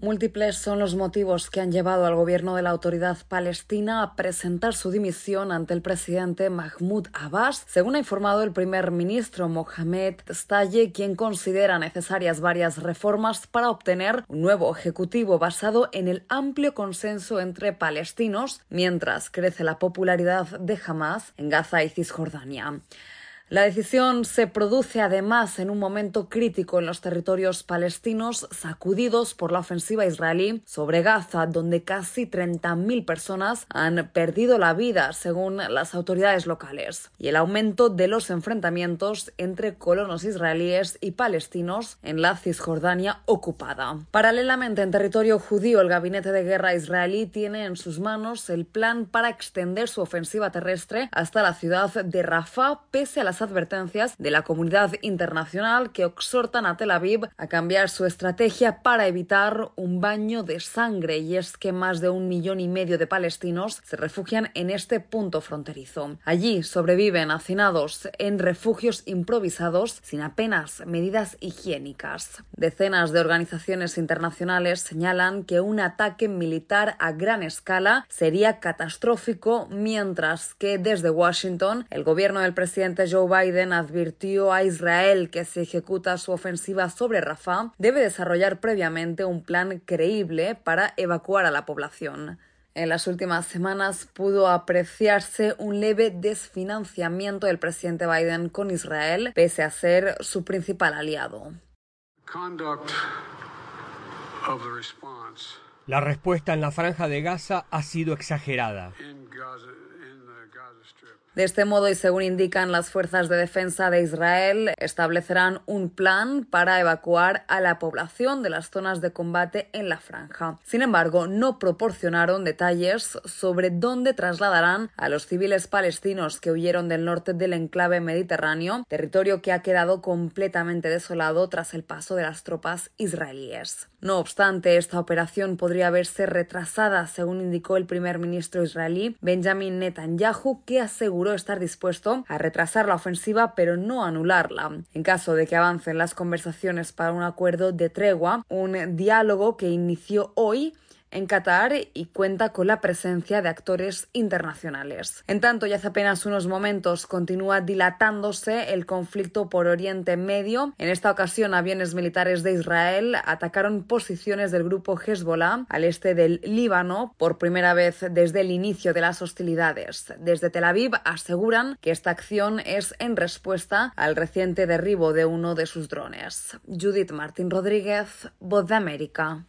Múltiples son los motivos que han llevado al gobierno de la autoridad palestina a presentar su dimisión ante el presidente Mahmoud Abbas, según ha informado el primer ministro Mohamed Staye, quien considera necesarias varias reformas para obtener un nuevo ejecutivo basado en el amplio consenso entre palestinos, mientras crece la popularidad de Hamas en Gaza y Cisjordania. La decisión se produce además en un momento crítico en los territorios palestinos sacudidos por la ofensiva israelí sobre Gaza, donde casi 30.000 personas han perdido la vida, según las autoridades locales, y el aumento de los enfrentamientos entre colonos israelíes y palestinos en la Cisjordania ocupada. Paralelamente, en territorio judío, el gabinete de guerra israelí tiene en sus manos el plan para extender su ofensiva terrestre hasta la ciudad de Rafah, pese a las advertencias de la comunidad internacional que exhortan a Tel Aviv a cambiar su estrategia para evitar un baño de sangre y es que más de un millón y medio de palestinos se refugian en este punto fronterizo. Allí sobreviven hacinados en refugios improvisados sin apenas medidas higiénicas. Decenas de organizaciones internacionales señalan que un ataque militar a gran escala sería catastrófico, mientras que desde Washington el gobierno del presidente Joe Biden advirtió a Israel que si ejecuta su ofensiva sobre Rafah, debe desarrollar previamente un plan creíble para evacuar a la población. En las últimas semanas pudo apreciarse un leve desfinanciamiento del presidente Biden con Israel, pese a ser su principal aliado. La respuesta en la franja de Gaza ha sido exagerada. De este modo, y según indican las fuerzas de defensa de Israel, establecerán un plan para evacuar a la población de las zonas de combate en la franja. Sin embargo, no proporcionaron detalles sobre dónde trasladarán a los civiles palestinos que huyeron del norte del enclave mediterráneo, territorio que ha quedado completamente desolado tras el paso de las tropas israelíes. No obstante, esta operación podría verse retrasada, según indicó el primer ministro israelí Benjamin Netanyahu, que aseguró estar dispuesto a retrasar la ofensiva pero no anularla. En caso de que avancen las conversaciones para un acuerdo de tregua, un diálogo que inició hoy en Qatar y cuenta con la presencia de actores internacionales. En tanto, ya hace apenas unos momentos continúa dilatándose el conflicto por Oriente Medio. En esta ocasión, aviones militares de Israel atacaron posiciones del grupo Hezbollah al este del Líbano por primera vez desde el inicio de las hostilidades. Desde Tel Aviv aseguran que esta acción es en respuesta al reciente derribo de uno de sus drones. Judith Martín Rodríguez, Voz de América.